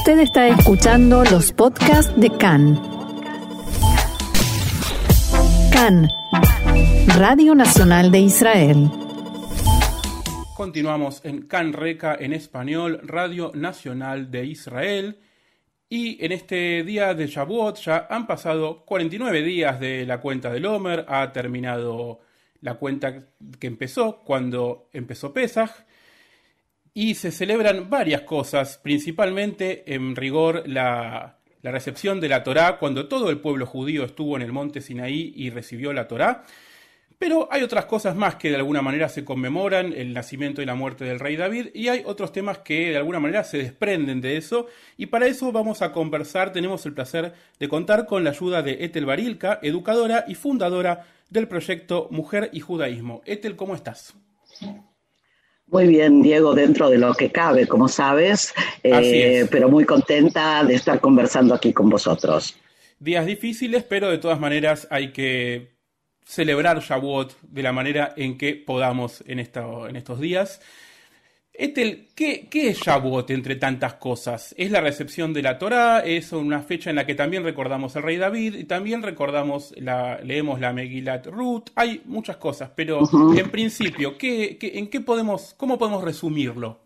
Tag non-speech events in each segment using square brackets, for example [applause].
Usted está escuchando los podcasts de CAN. CAN, Radio Nacional de Israel. Continuamos en CAN Reca en español, Radio Nacional de Israel. Y en este día de Shavuot ya han pasado 49 días de la cuenta del Homer, ha terminado la cuenta que empezó cuando empezó Pesach y se celebran varias cosas, principalmente en rigor la, recepción de la Torá cuando todo el pueblo judío estuvo en el monte Sinaí y recibió la Torá. Pero hay otras cosas más que de alguna manera se conmemoran, el nacimiento y la muerte del rey David, y hay otros temas que de alguna manera se desprenden de eso, y para eso vamos a conversar, tenemos el placer de contar con la ayuda de Etel Barilka, educadora y fundadora del proyecto Mujer y Judaísmo. Etel, ¿cómo estás? Muy bien, Diego, dentro de lo que cabe, como sabes, eh, pero muy contenta de estar conversando aquí con vosotros. Días difíciles, pero de todas maneras hay que celebrar Shavuot de la manera en que podamos en, en estos días. Etel, ¿qué, es Shavuot entre tantas cosas? Es la recepción de la Torá, es una fecha en la que también recordamos al rey David y también recordamos, la, leemos la Megilat Ruth, hay muchas cosas, pero en principio, ¿qué, en qué podemos, ¿cómo podemos resumirlo?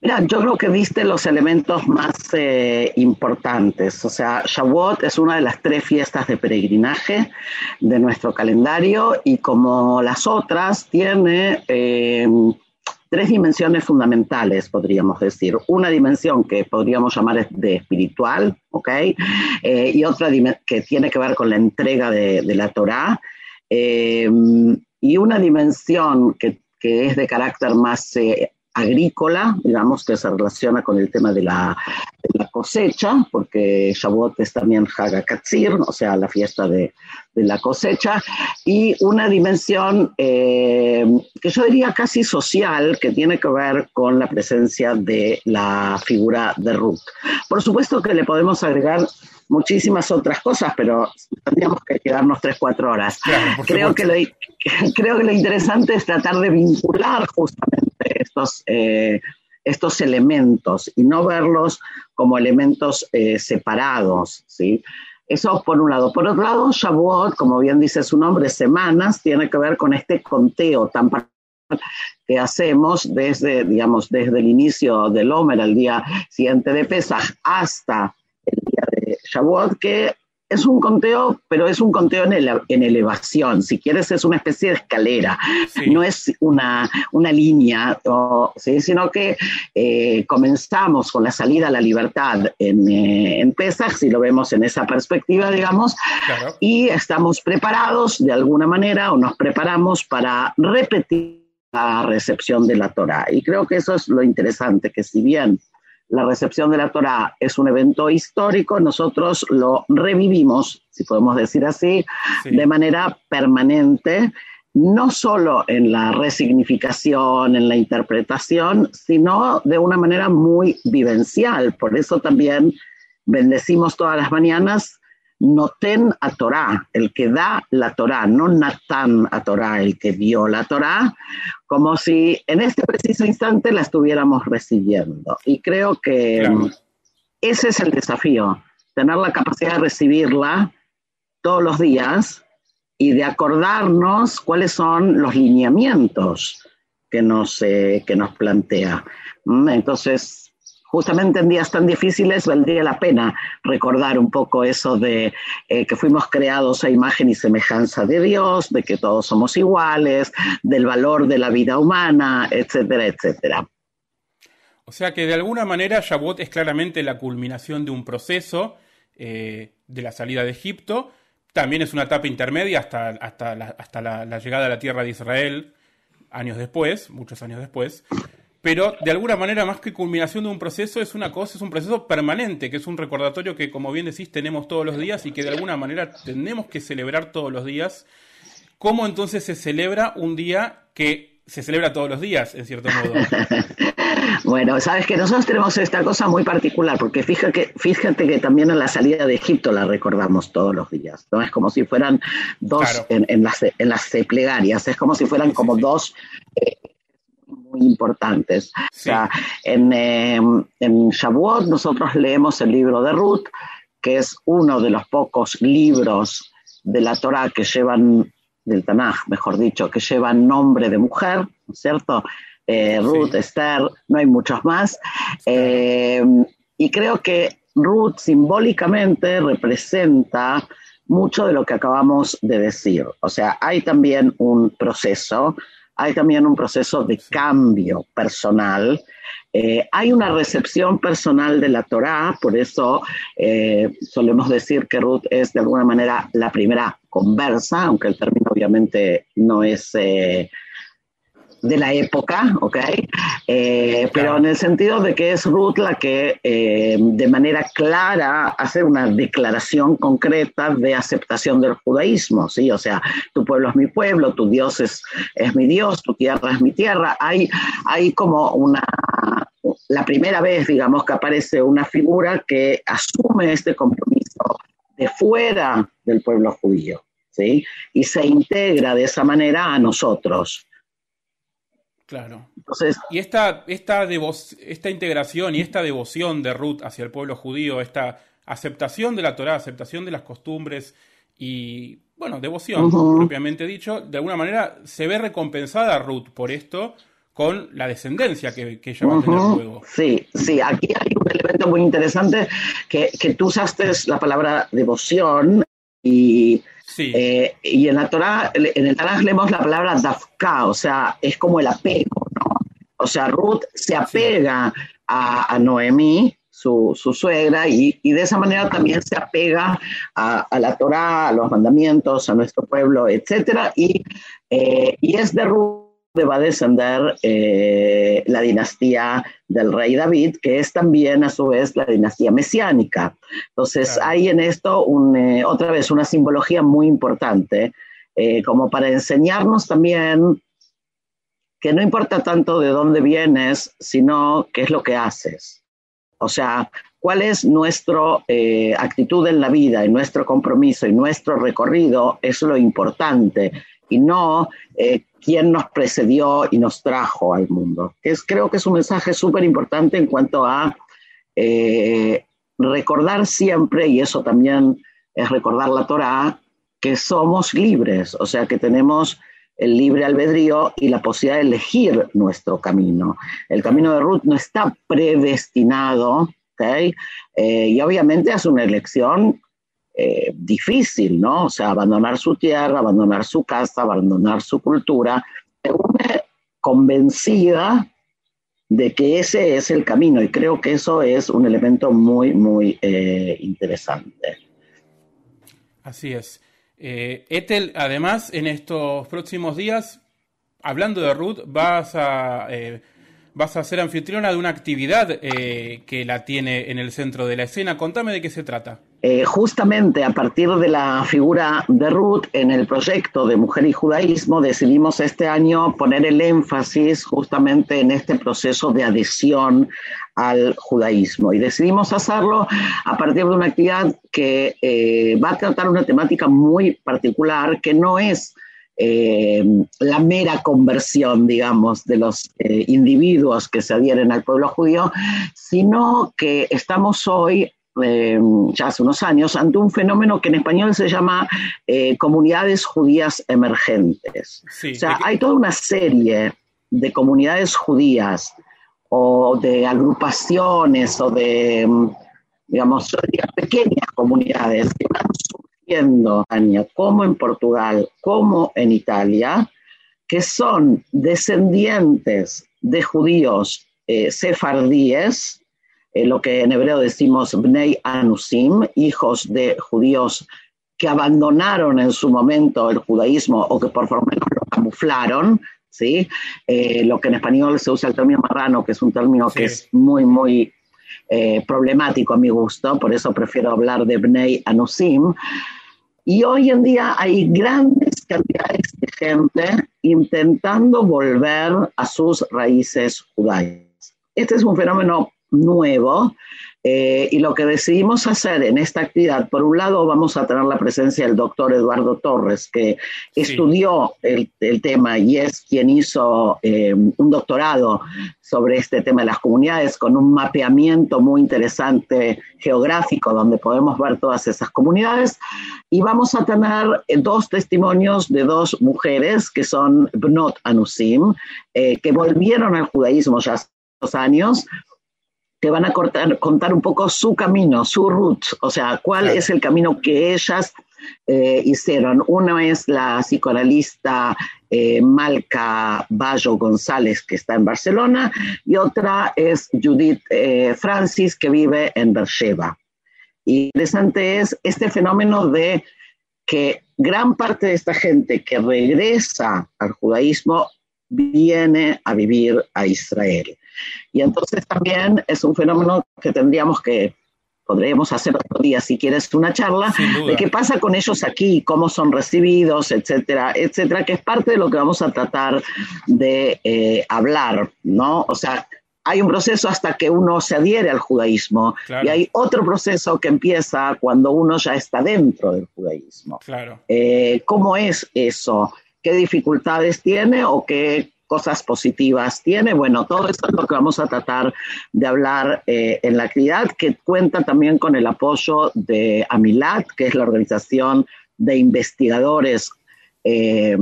Mira, yo creo que viste los elementos más eh, importantes. O sea, Shavuot es una de las tres fiestas de peregrinaje de nuestro calendario y como las otras tiene... Eh, tres dimensiones fundamentales, podríamos decir. Una dimensión que podríamos llamar de espiritual, ¿ok? Eh, y otra que tiene que ver con la entrega de, la Torá. Eh, y una dimensión que, es de carácter más eh, agrícola, digamos, que se relaciona con el tema de la, cosecha, porque Shavuot es también Hagakatzir, o sea, la fiesta de, la cosecha, y una dimensión eh, que yo diría casi social, que tiene que ver con la presencia de la figura de Ruth. Por supuesto que le podemos agregar muchísimas otras cosas, pero tendríamos que quedarnos tres, cuatro horas. creo, que lo, [laughs] creo que lo interesante es tratar de vincular justamente estos, eh, estos elementos y no verlos como elementos eh, separados, ¿sí? Eso por un lado. Por otro lado, Shavuot, como bien dice su nombre, semanas, tiene que ver con este conteo tan que hacemos desde, digamos, desde el inicio del Homer, al día siguiente de Pesach, hasta el día de Shavuot, que es un conteo, pero es un conteo en, elevación. Si quieres, es una especie de escalera. No es una, línea, sino que eh, comenzamos con la salida a la libertad en, eh, en Pesach, si lo vemos en esa perspectiva, digamos, y estamos preparados de alguna manera o nos preparamos para repetir la recepción de la Torah. Y creo que eso es lo interesante, que si bien la recepción de la Torá es un evento histórico, nosotros lo revivimos, si podemos decir así, de manera permanente, no solo en la resignificación, en la interpretación, sino de una manera muy vivencial. Por eso también bendecimos todas las mañanas Noten a Torah, el que da la Torah, no Natán a Torah, el que dio la Torah, como si en este preciso instante la estuviéramos recibiendo. Y creo que ese es el desafío, tener la capacidad de recibirla todos los días y de acordarnos cuáles son los lineamientos que nos, eh, que nos plantea. ¿Mm? Entonces, justamente en días tan difíciles valdría la pena recordar un poco eso de eh, que fuimos creados a imagen y semejanza de Dios, de que todos somos iguales, del valor de la vida humana, etcétera, etcétera. O sea que de alguna manera Shavuot es claramente la culminación de un proceso eh, de la salida de Egipto. También es una etapa intermedia hasta, hasta, hasta la llegada a la tierra de Israel años después, muchos años después pero de alguna manera más que culminación de un proceso es una cosa, es un proceso permanente, que es un recordatorio que como bien decís tenemos todos los días y que de alguna manera tenemos que celebrar todos los días. ¿Cómo entonces se celebra un día que se celebra todos los días, en cierto modo? [laughs] Bueno, sabes que nosotros tenemos esta cosa muy particular, porque fíjate que, fíjate que también en la salida de Egipto la recordamos todos los días, ¿no? Es como si fueran dos en, las, en las plegarias, es como si fueran como dos eh, muy importantes. O sea, en, eh, en Shavuot nosotros leemos el libro de Ruth, que es uno de los pocos libros de la Torah que llevan, del Tanaj, mejor dicho, que llevan nombre de mujer, ¿no es cierto? Eh, Ruth, Esther, no hay muchos más. Eh, y creo que Ruth simbólicamente representa mucho de lo que acabamos de decir. O sea, hay también un proceso, hay también un proceso de cambio personal. Eh, hay una recepción personal de la Torá, por eso solemos decir que Ruth es de alguna manera la primera conversa, aunque el término obviamente no es de la época, ¿ok? Eh, pero en el sentido de que es Ruth la que eh, de manera clara hace una declaración concreta de aceptación del judaísmo, ¿sí? O sea, tu pueblo es mi pueblo, tu Dios es, es mi Dios, tu tierra es mi tierra. Hay, hay como una, la primera vez, digamos, que aparece una figura que asume este compromiso de fuera del pueblo judío, ¿sí? Y se integra de esa manera a nosotros. Claro. Entonces, y esta, esta, esta integración y esta devoción de Ruth hacia el pueblo judío, esta aceptación de la Torah, aceptación de las costumbres y, bueno, devoción, propiamente dicho, de alguna manera se ve recompensada Ruth por esto con la descendencia que, que ella va a tener luego. Sí, sí, aquí hay un elemento muy interesante que, que tú usaste la palabra devoción y eh, y en la Torah, en el Tanaj leemos la palabra dafka, o sea, es como el apego, ¿no? O sea, Ruth se apega a, Noemí, su, suegra, y, de esa manera también se apega a, la Torah, a los mandamientos, a nuestro pueblo, etcétera, y, eh, y es de Ruth va a descender eh, la dinastía del rey David, que es también a su vez la dinastía mesiánica. Entonces hay en esto eh, otra vez una simbología muy importante, eh, como para enseñarnos también que no importa tanto de dónde vienes, sino qué es lo que haces. O sea, cuál es nuestra actitud en la vida y nuestro compromiso y nuestro recorrido es lo importante y no quién nos precedió y nos trajo al mundo. Es, creo que es un mensaje súper importante en cuanto a eh, recordar siempre, y eso también es recordar la Torah, que somos libres, o sea, que tenemos el libre albedrío y la posibilidad de elegir nuestro camino. El camino de Ruth no está predestinado, ¿okay? Eh, y obviamente es una elección eh, difícil, ¿no? O sea, abandonar su tierra, abandonar su casa, abandonar su cultura, convencida de que ese es el camino y creo que eso es un elemento muy, muy eh, interesante. Así es. Eh, además, en estos próximos días, hablando de Ruth, vas a vas a ser anfitriona de una actividad eh, que la tiene en el centro de la escena. Contame de qué se trata. Eh, justamente a partir de la figura de Ruth en el proyecto de Mujer y Judaísmo decidimos este año poner el énfasis justamente en este proceso de adhesión al judaísmo. Y decidimos hacerlo a partir de una actividad que eh, va a tratar una temática muy particular que no es eh, la mera conversión, digamos, de los individuos que se adhieren al pueblo judío, sino que estamos hoy eh, ya hace unos años, ante un fenómeno que en español se llama comunidades judías emergentes. o sea, hay toda una serie de comunidades judías o de agrupaciones o de, digamos, pequeñas comunidades que viendo, como en Portugal, como en Italia, que son descendientes de judíos eh, sefardíes, eh, lo que en hebreo decimos Bnei Anusim, hijos de judíos que abandonaron en su momento el judaísmo o que por lo menos lo camuflaron, ¿sí? Eh, lo que en español se usa el término marrano, que es un término que es muy, muy problemático a mi gusto, por eso prefiero hablar de Bnei Anusim, y hoy en día hay grandes cantidades de gente intentando volver a sus raíces judaicas. Este es un fenómeno nuevo eh, y lo que decidimos hacer en esta actividad, por un lado vamos a tener la presencia del doctor Eduardo Torres, que estudió el, tema y es quien hizo eh, un doctorado sobre este tema de las comunidades con un mapeamiento muy interesante geográfico donde podemos ver todas esas comunidades. Y vamos a tener eh, dos testimonios de dos mujeres que son Bnot Anusim, que volvieron al judaísmo ya hace dos años te van a contar un poco su camino, su route, o sea, cuál es el camino que ellas eh, hicieron. Una es la psicoanalista eh, Malca Bayo González, que está en Barcelona, y otra es Judith eh, Francis, que vive en Beersheba. Y interesante es este fenómeno de que gran parte de esta gente que regresa al judaísmo viene a vivir a Israel. Y entonces también es un fenómeno que tendríamos que, podríamos hacer otro día si quieres una charla, de qué pasa con ellos aquí, cómo son recibidos, etcétera, etcétera, que es parte de lo que vamos a tratar de eh, hablar, ¿no? O sea, hay un proceso hasta que uno se adhiere al judaísmo y hay otro proceso que empieza cuando uno ya está dentro del judaísmo. Claro. Eh, ¿Cómo es eso? ¿Qué dificultades tiene o qué cosas positivas tiene. Bueno, todo eso es lo que vamos a tratar de hablar eh, en la actividad, que cuenta también con el apoyo de AMILAT, que es la organización de investigadores eh,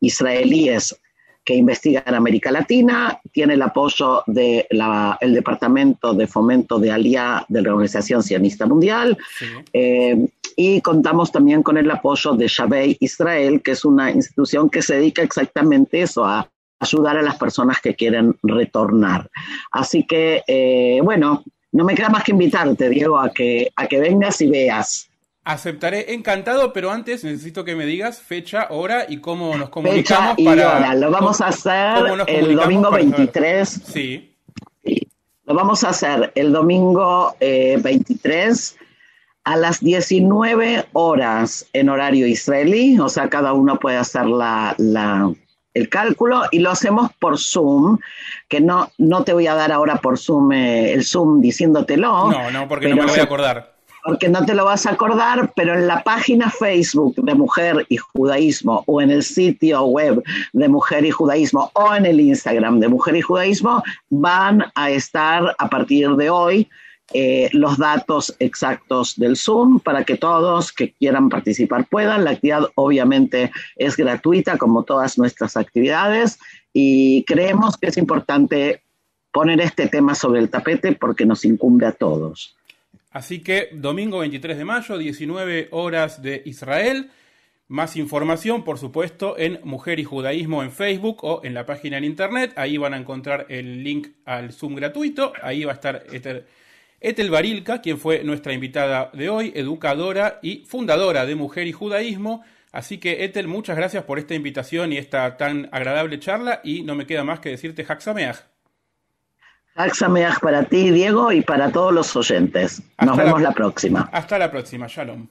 israelíes que investigan en América Latina, tiene el apoyo del Departamento de Fomento de Alía de la Organización Sionista Mundial, eh, y contamos también con el apoyo de Shabei Israel, que es una institución que se dedica exactamente eso, a ayudar a las personas que quieren retornar. Así que, eh, bueno, no me queda más que invitarte, Diego, a que, a que vengas y veas. Aceptaré encantado, pero antes necesito que me digas fecha, hora y cómo nos comunicamos. Fecha y hora, lo vamos a hacer el domingo 23. Sí. Lo vamos a hacer el domingo 23 eh, a las 19 horas en horario israelí, o sea, cada uno puede hacer la, la el cálculo y lo hacemos por Zoom, que no, no te voy a dar ahora por Zoom eh, el Zoom diciéndotelo. No, no, porque no me lo voy a acordar. Porque no te lo vas a acordar, pero en la página Facebook de Mujer y Judaísmo o en el sitio web de Mujer y Judaísmo o en el Instagram de Mujer y Judaísmo van a estar a partir de hoy eh, los datos exactos del Zoom para que todos que quieran participar puedan. La actividad obviamente es gratuita como todas nuestras actividades y creemos que es importante poner este tema sobre el tapete porque nos incumbe a todos. Así que domingo 23 de mayo, 19 horas de Israel. Más información, por supuesto, en Mujer y Judaísmo en Facebook o en la página en internet. Ahí van a encontrar el link al Zoom gratuito. Ahí va a estar este Etel Barilka, quien fue nuestra invitada de hoy, educadora y fundadora de Mujer y Judaísmo. Así que, Etel, muchas gracias por esta invitación y esta tan agradable charla. Y no me queda más que decirte Haxameach. Haxameach para ti, Diego, y para todos los oyentes. Nos vemos la próxima. Hasta la próxima. Shalom.